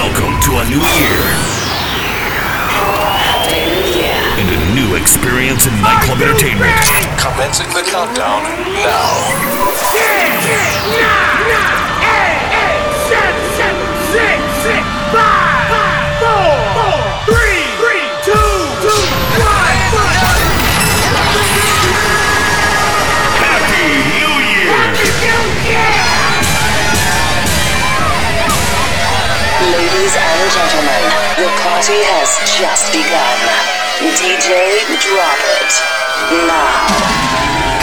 Welcome to a new year and a new experience in nightclub entertainment. Commencing the countdown now. Party has just begun. DJ, drop it. Now.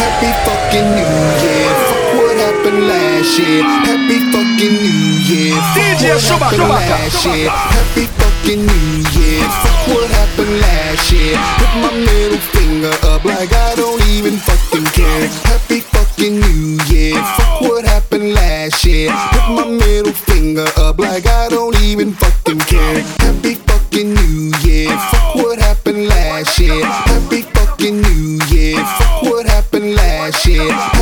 Happy fucking New Year. Fuck what happened last year. Happy fucking New Year. Fuck DJ what Shuba-K, happened Shuba-K, last year. Happy fucking New Year. Fuck what happened last year. Put my middle finger up like I don't even fucking care. Happy fucking New Year. Fuck what happened last year. Put my middle finger up like I don't even fucking care. Year. Happy fucking New Year. Fuck what happened last year.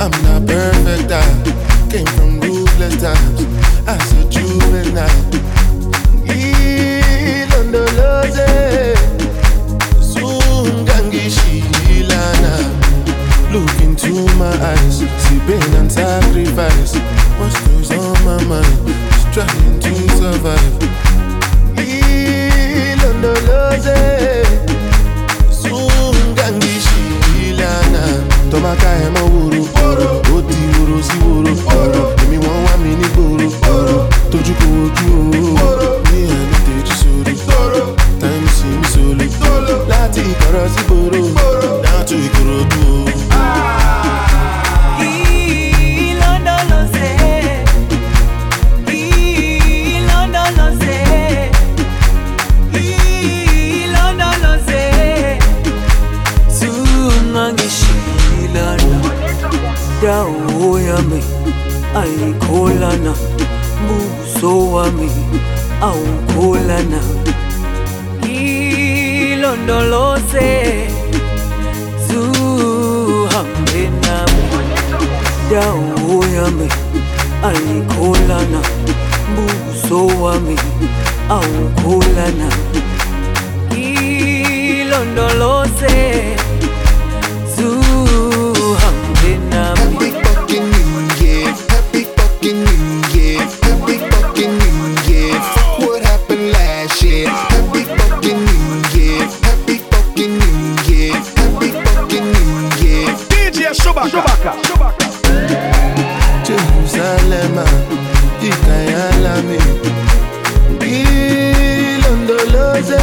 I'm not Jerusalem, ngilondoloze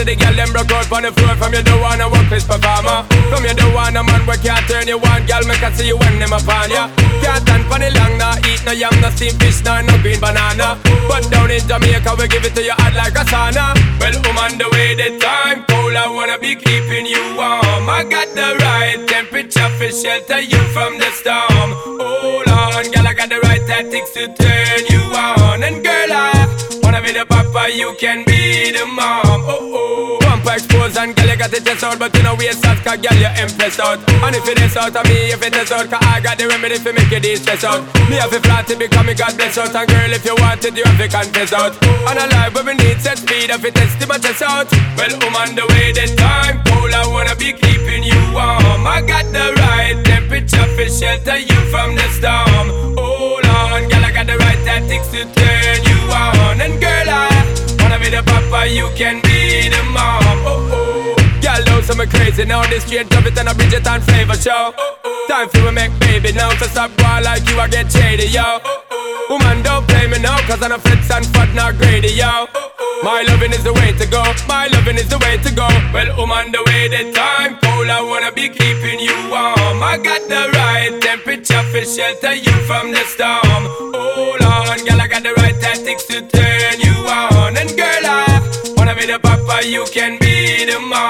See the girl them broke out on the floor. From you don't wanna work this performer From you don't want a man where can't turn you on. Girl, make I see you when them upon ya. Can't stand for the long, nah Eat no yam, no steamed fish, nah, no green banana. But down in Jamaica, we give it to you hot like a sauna. Well, I'm on the way, the time cold I wanna be keeping you warm. I got the right temperature for shelter you from the storm. Hold on, girl, I got the right tactics to turn you be the papa, you can be the mom. Oh, oh. Pump expose and girl, you got the test out But you know waste out, cause girl, you impressed out. And if it is out of me, if it is out Cause I got the remedy for make you de-stress out. Me have a flat to become me God bless out. And girl, if you want it, you have to confess out. And a life where we need set speed If it test my chest out. Well, I'm on the way, the time cold I wanna be keeping you warm. I got the right temperature for shelter you from the storm. Girl, Right tactics to turn you on. And girl, I wanna be the papa, you can be the mom. Oh, oh Girl, know some crazy. Now This straight drop it and a Bridget and flavor show. Time for we make baby now So stop going like you, I get shady, yo. Woman, don't play me now Cause I'm a flex and fat, not greedy, yo. My loving is the way to go My loving is the way to go. Well, on the way, the time cold I wanna be keeping you warm. I got the right temperature for shelter you from the storm. Hold on, girl, I got the right tactics to turn you on. And girl, I wanna be the papa, you can be the mom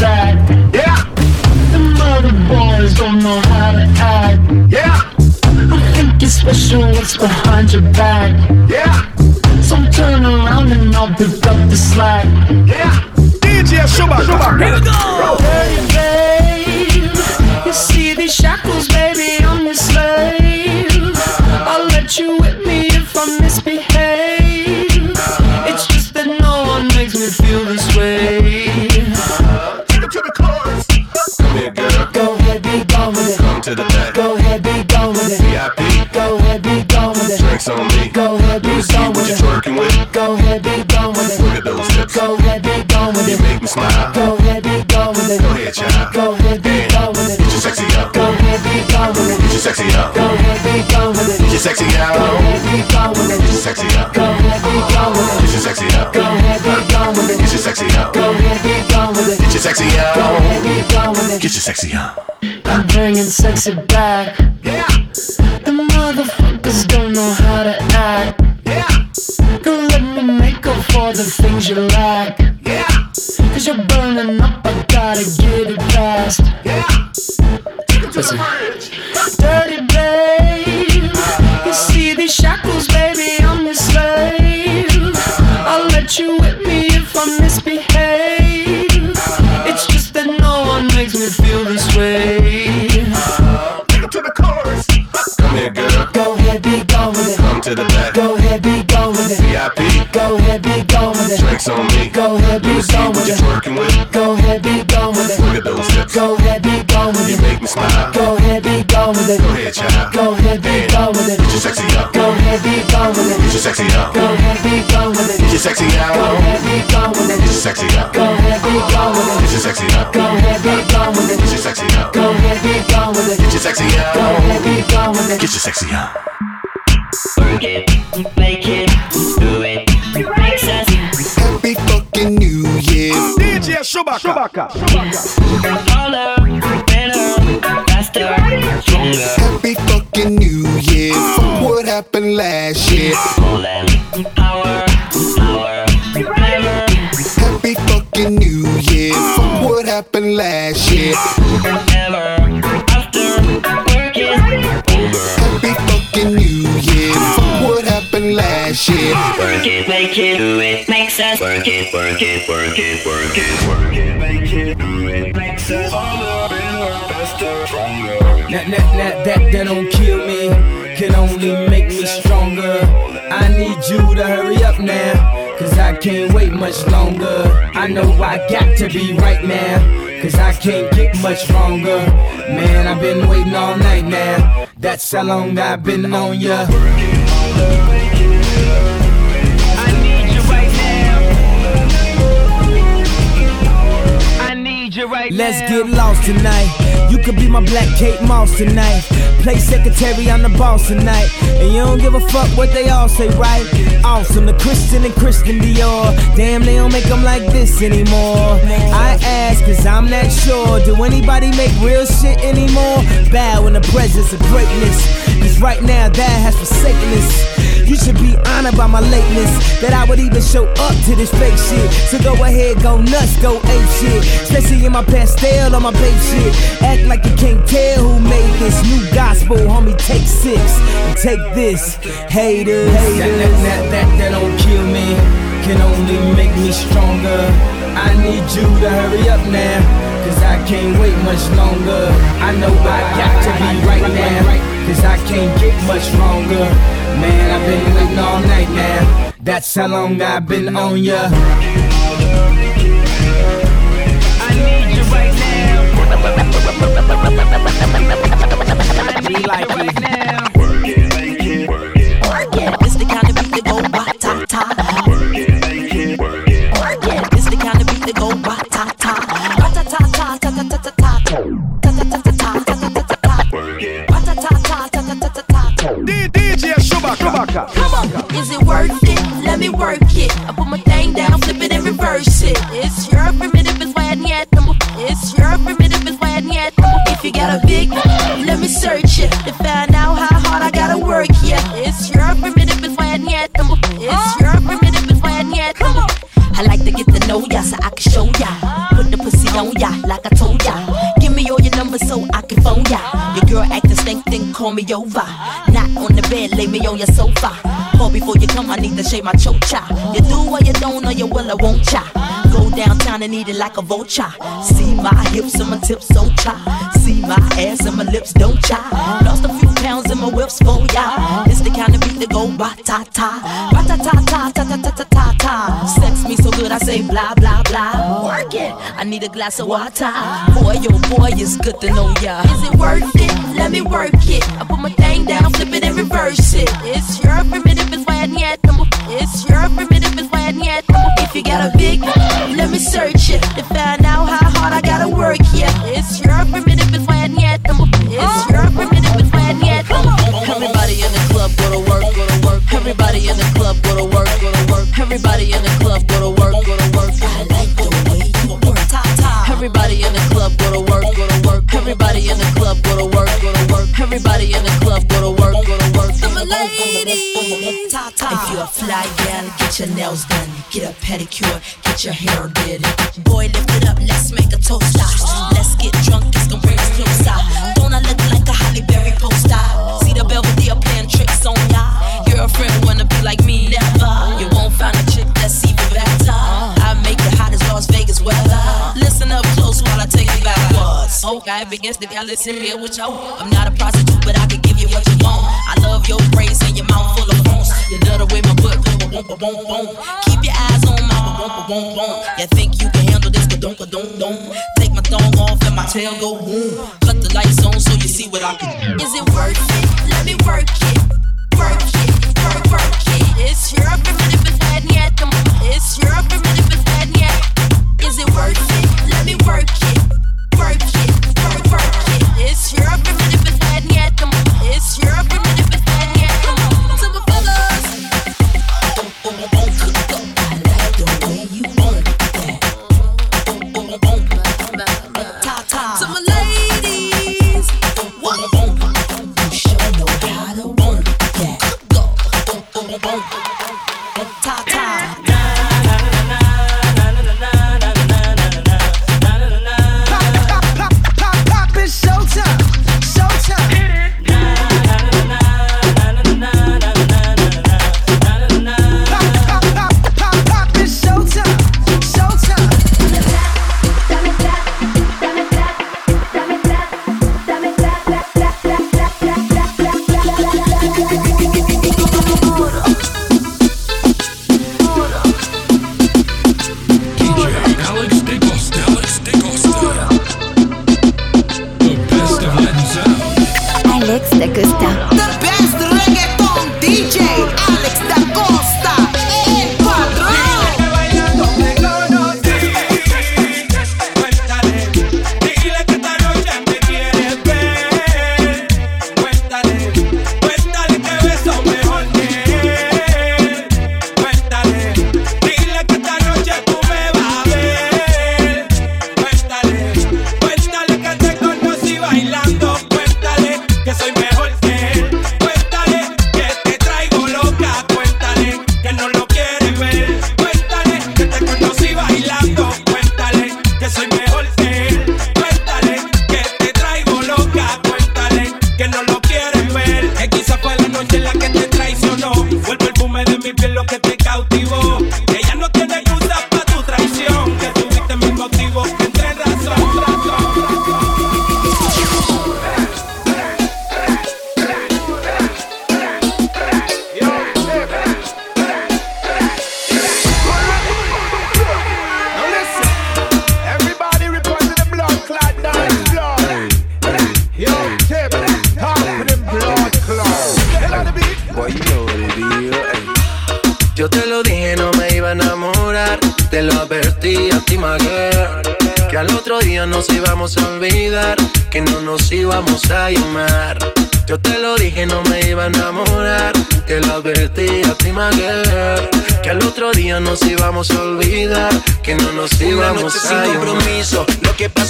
Yeah. The mother boys don't know how to act. Yeah. I think it's special what's behind your back. Yeah. So turn around and I'll pick up the slack. Yeah. Sexy. Get your sexy up. I'm bringing sexy back. Go ahead, be gone with You it. make me smile. Go ahead, be gone with it. Go ahead, child. Go ahead, be Hey, gone with it. Get your sexy up. Go ahead, be gone with Get it. your sexy up. Go ahead, be gone with Get it. your sexy up. Go out. ahead, be gone with Get your sexy up. Go ahead, be gone with Get your sexy up. Go ahead, be gone with Get your sexy up. Go ahead, be gone with it. Get your sexy Go up. ahead, be gone with it. Get your sexy up. Work it, make it, do it. DJ Shuba-K. taller, better, faster, stronger. Happy fucking New Year. Fuck what happened last year. More than power, power, Happy fucking New Year. Fuck what happened last year. Work it, make it, do it. Makes us work it, work it, work it, work it, work it, make it, do it. Makes us taller, better, faster, stronger. That, that, that, that, that don't kill me, can only make me stronger. I need you to hurry up now, cause I can't wait much longer. I know I got to be right now, cause I can't get much stronger. Man, I've been waiting all night now, that's how long I've been on ya. You right Let's get lost tonight. You could be my black Kate Moss tonight. Play secretary, I'm the boss tonight. And you don't give a fuck what they all say, right? Awesome, the Christian and Christian Dior. Damn, they don't make them like this anymore. I ask, cause I'm not sure. Do anybody make real shit anymore? Bow in the presence of greatness. Right now, that has forsaken us. You should be honored by my lateness. That I would even show up to this fake shit. So go ahead, go nuts, go ape shit. Especially in my pastel on my babe shit. Act like you can't tell who made this new gospel, homie. Take six and take this, haters. That, that, that, that, that don't kill me, can only make me stronger. I need you to hurry up now, cause I can't wait much longer. I know I got to be right now, cause I can't get much stronger. Man, I've been waiting all night now. That's how long I've been on ya. I need you right now. I need like right now. Shuba-K. Is it worth it? Let me work it. I put my thing down, flip it and reverse it. It's your primitive, it's why I need. It's your primitive, it's why I need. If you got a big, let me search it to find out how hard I gotta work. Yeah, it's your primitive, it's why I need. It's your primitive, it's why I need them. I like to get to know ya so I can show ya. Put the pussy on ya like I told ya. Give me all your numbers so I can phone ya. Your girl acting stink, then call me over. Not on bed, lay me on your sofa. Call before you come, I need to shave my chocha. You do or you don't, or you will, I won't cha. Go downtown and eat it like a vulture. See my hips and my tips, so cha. See my ass and my lips, don't cha. Lost a few pounds in my whips for ya. It's the kind of go ba-ta-ta Ba-ta-ta-ta, ta-ta-ta-ta-ta Sex me so good I say blah blah blah. Work it, I need a glass of water. Boy, oh boy, it's good to know ya Is it worth it? Let me work it. I put my thing down, flip it and reverse it. It's your primitive, it's why I need It's your primitive, it's why I need it. If you got a big, let me search it. To find out how Everybody in the club go to work, go to work. Everybody in the club go to work, go to work. I like the way you work, top top. Everybody in the club go to work, go to work. Everybody in the club go to work, go to work. Everybody in the club go to work, go to work. I'm a lady, top top. If you're a fly gal, get your nails done, get a pedicure, get your hair did. Boy, lift it up, let's make a toast. Let's get drunk, it's gonna bring us closer. Don't I look like a Halle Berry poster? dive against the galaxy here with you. I'm not a prostitute, but I can give you what you want. I love your praise and your mouth full of bones. You love the way my butt boom, boom, boom, boom. Keep your eyes on my boom, boom, boom, boom. You think you can handle this? Don't, don't, don't. Take my thong off and my tail go boom. Cut the lights on so you see what I can do. Is it worth it? Let me work it, work it, work, work it. It's Europe, I'm ready for that yet. It's your I'm ready for yet. Is it worth it? Let me work it, work it you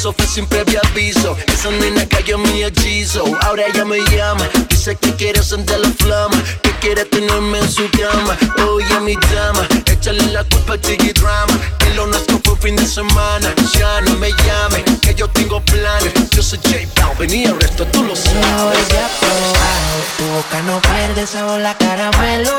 Eso fue sin previo aviso. Esa nena cayó mi hechizo. Ahora ella me llama. Dice que quiere sentir la flama. Que quiere tenerme en su cama. Oye, mi dama. Échale la culpa al chiqui drama. Que lo nuestro fue fin de semana. Ya no me llame. Que yo tengo planes. Yo soy J Balvin y el resto tú lo sabes. Una pues, ah, tu boca no pierde sabor la caramelo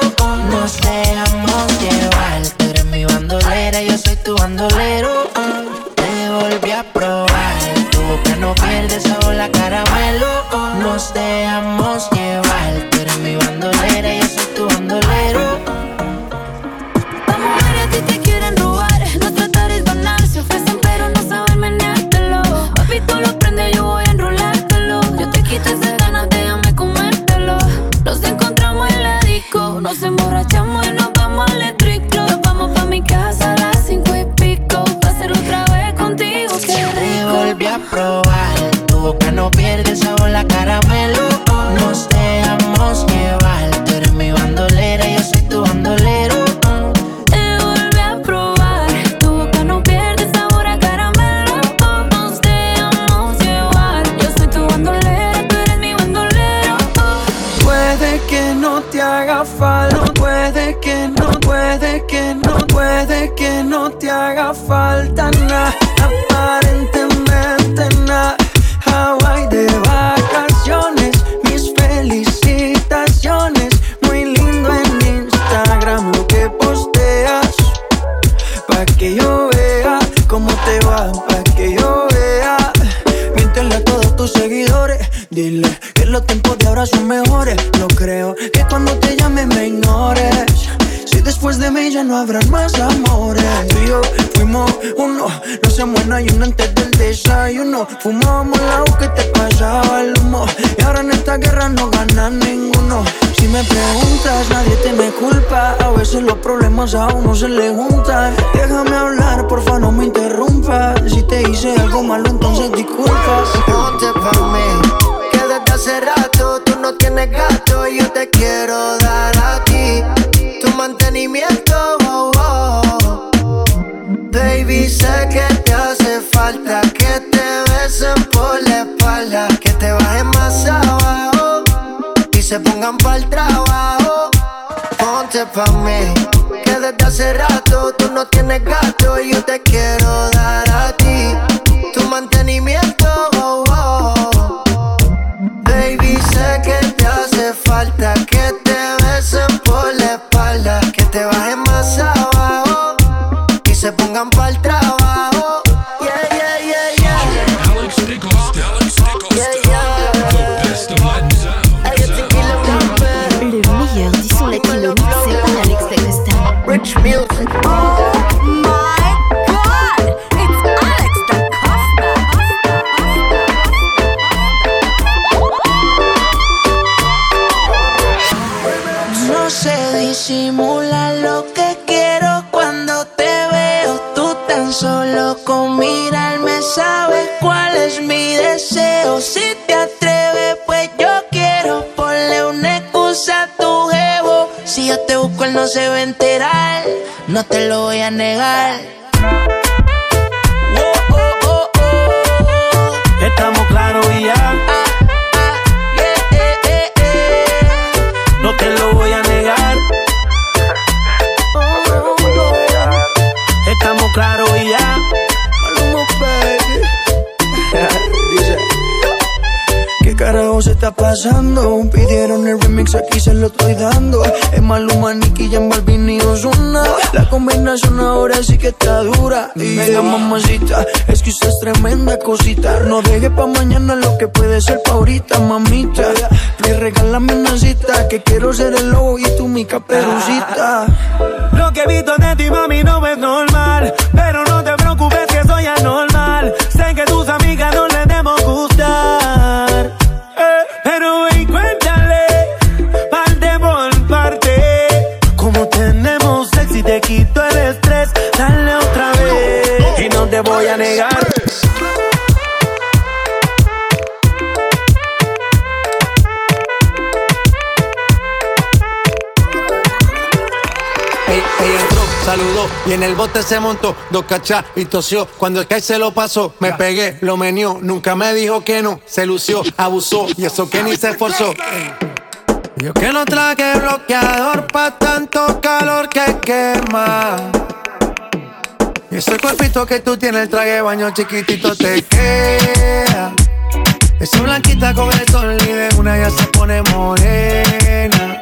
y en el bote se montó, dos cachas y tosió. Cuando el que se lo pasó, me pegué, lo menió. Nunca me dijo que no, se lució, abusó y eso que ni se esforzó. Yo que no traje bloqueador pa' tanto calor que quema. Y ese cuerpito que tú tienes, el traje de baño chiquitito te queda. Esa blanquita con el sol y de una ya se pone morena.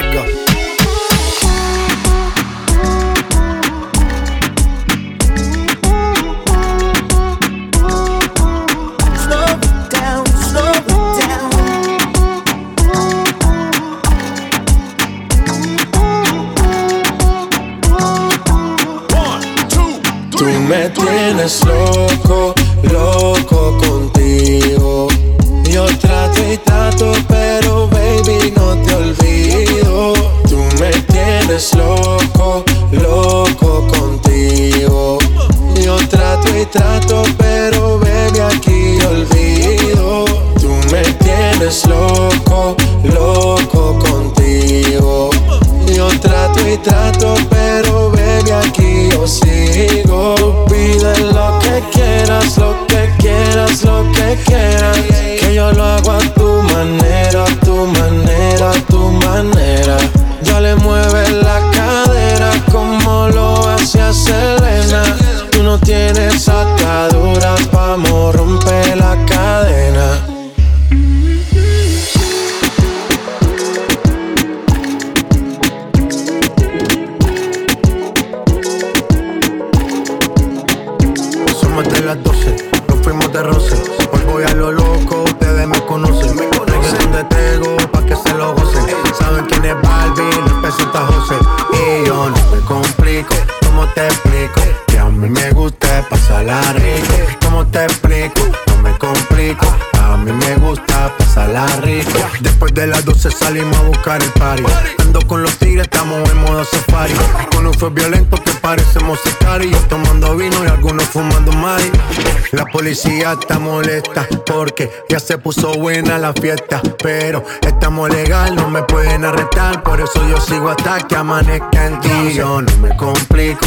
Let's go. Tú me tienes loco, loco contigo. Yo trato y trato, pero baby, no te olvido. Tú me tienes loco, loco contigo. Yo trato y trato, pero baby, aquí olvido. Tú me tienes loco, loco contigo. Yo trato y trato, pero baby, aquí yo sigo. Pide lo que quieras, lo quieras lo que quieras, que yo lo hago a tu manera, a tu manera, a tu manera. Ya le mueves la cadera como lo hacía Selena. Tú no tienes ataduras, vamos romper 12 salimos a buscar el party. Ando con los tigres, estamos en modo safari. Con un fue violento que parecemos y Yo tomando vino y algunos fumando mari. La policía está molesta porque ya se puso buena la fiesta. Pero estamos legal, no me pueden arrestar. Por eso yo sigo hasta que amanezca en ti. Yo no me complico.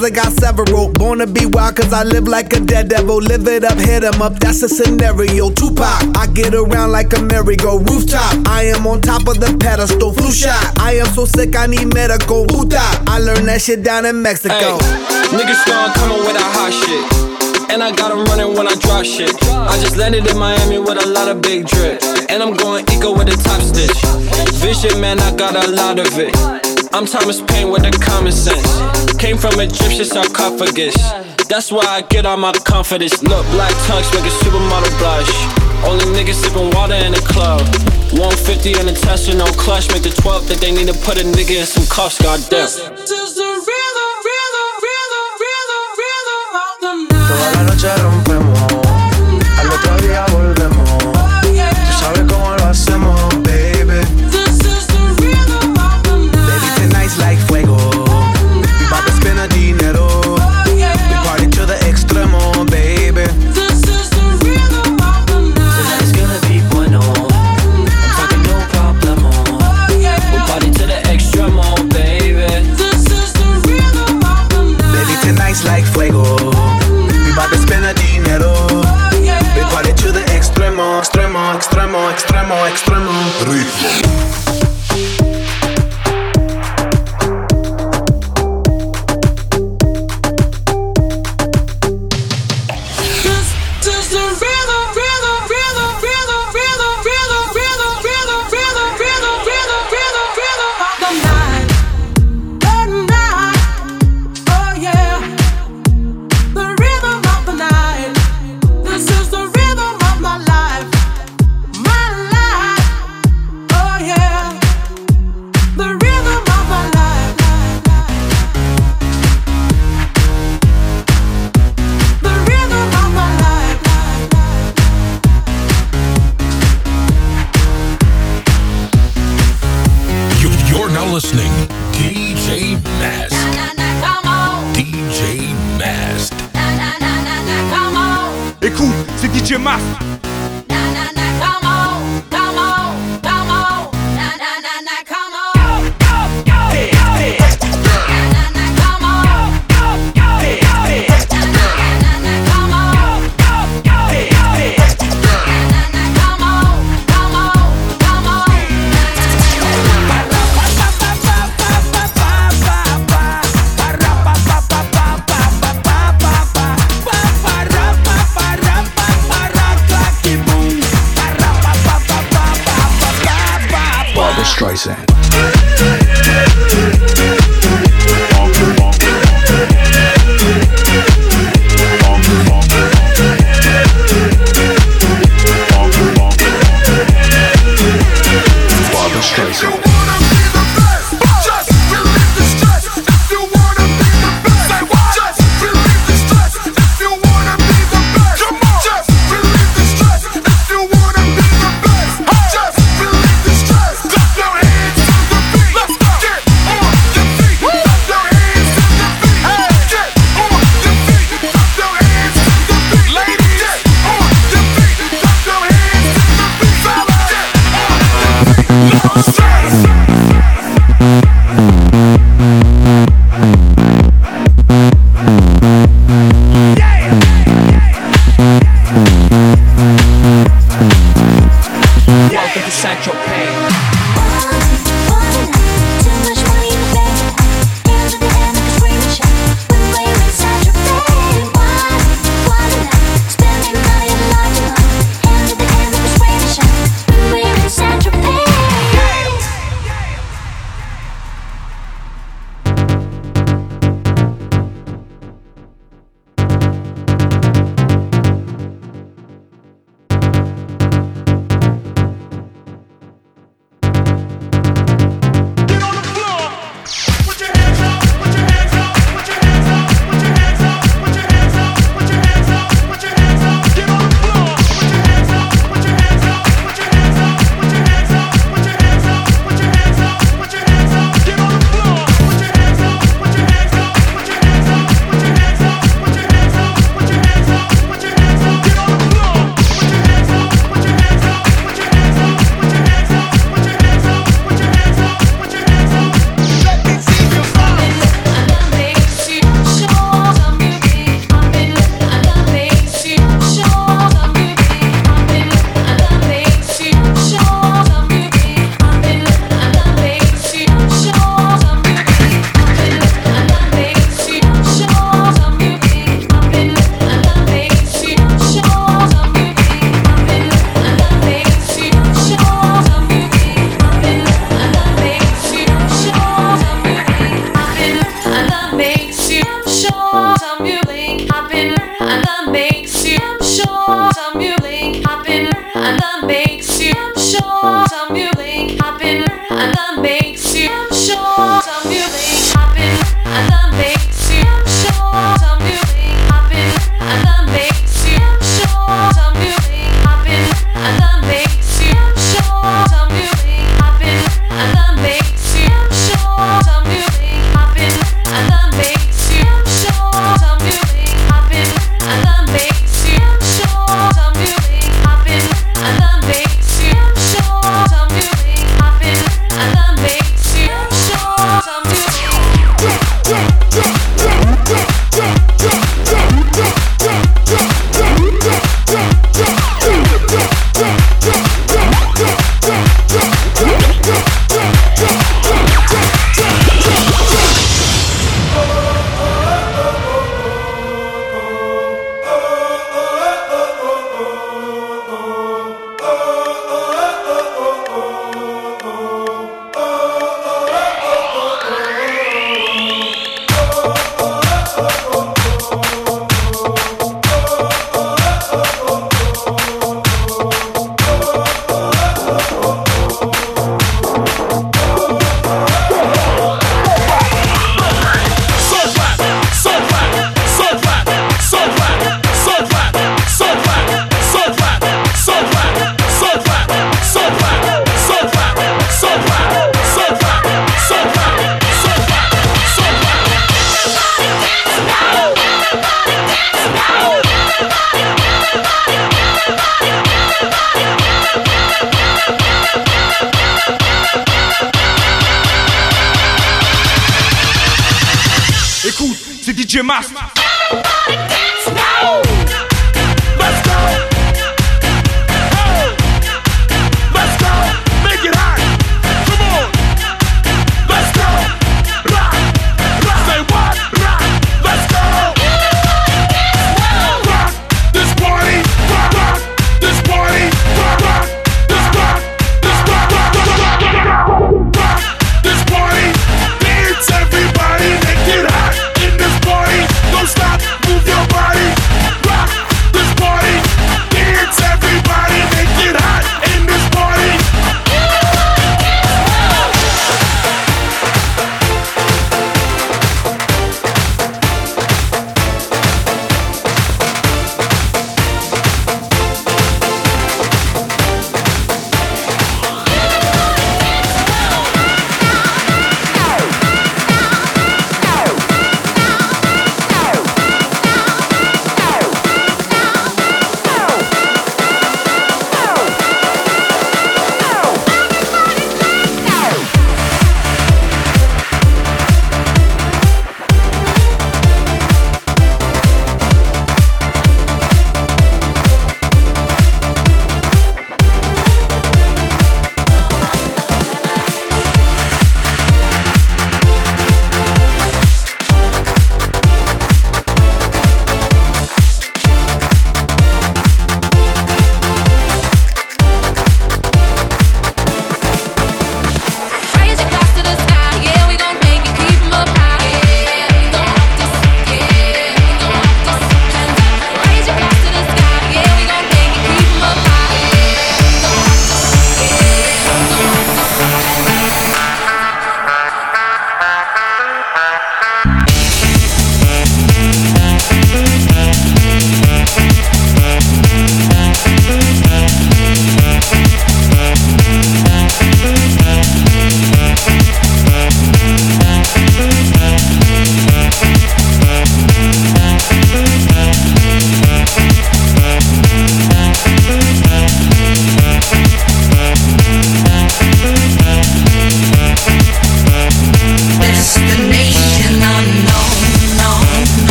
cause I got several. Born to be wild cause I live like a dead devil. Live it up, hit em up, that's the scenario. Tupac, I get around like a merry-go rooftop. I am on top of the pedestal, flu shot. I am so sick, I need medical. Puta, I learned that shit down in Mexico. Ay, niggas start coming with that hot shit. And I got them running when I drop shit. I just landed in Miami with a lot of big drip. And I'm going eco with a top stitch. Vision, man, I got a lot of it. I'm Thomas Paine with the common sense. Came from Egyptian sarcophagus. That's why I get all my confidence. Look, black tux make a supermodel blush. Only niggas sipping water in the club. 150 in the Tesla, no clutch. Make the 12 that they need to put a nigga in some cuffs, goddamn. of the night. DJ Mask. DJ Mask. Écoute, c'est DJ Mask.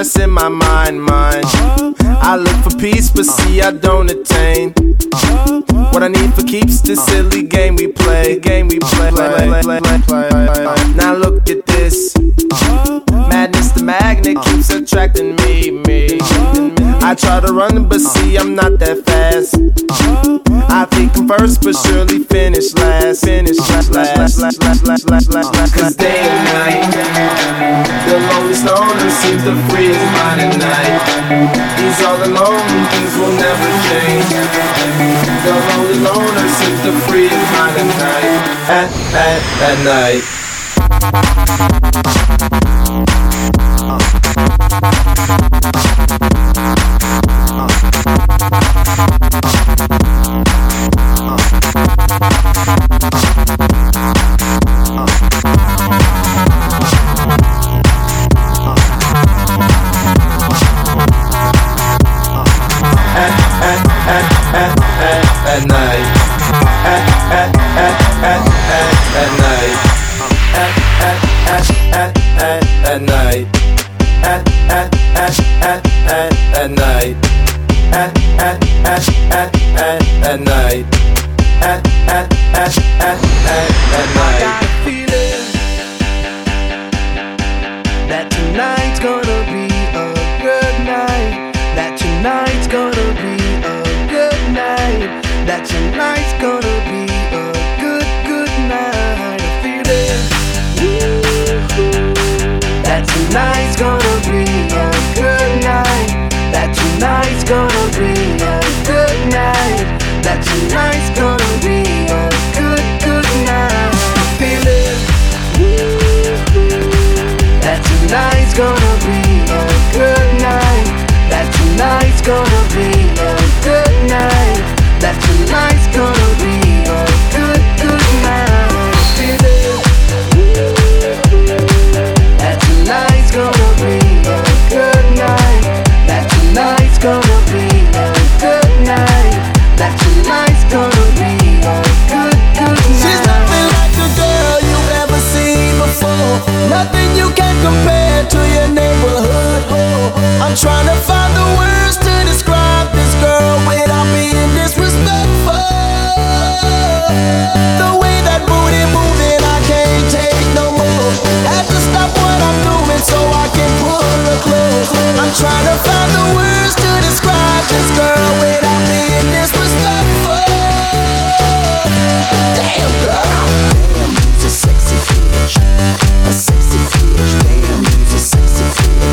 I keep stressing my mind, mind. I look for peace, but see I don't attain. What I need for keeps this silly game we play, game we play. Now look at this. Madness, the magnet keeps attracting me, me. I try to run, but see I'm not that fast. I think I'm first, but surely finish last. Finish last, last, last, last, last, last, last, last. Cause day and night, the lonely loner seems to free his mind at night. He's all alone, things will never change. The lonely loner seems to free his mind at night. At, at, at night. At, at, night. At, at, at, at, at, at night. At, at, at, at, at, at night. Night. got a feeling that tonight's gonna be a good night. That tonight's gonna be a good night. That tonight's gonna be a good, good night. A feeling that tonight's gonna be I'm trying to find the words to describe this girl without being disrespectful. The way that booty moving, I can't take no more. Have to stop what I'm doing so I can pull her close. I'm trying to find the words to describe this girl without being disrespectful. Damn girl. Damn, you's a sexy bitch. A sexy bitch.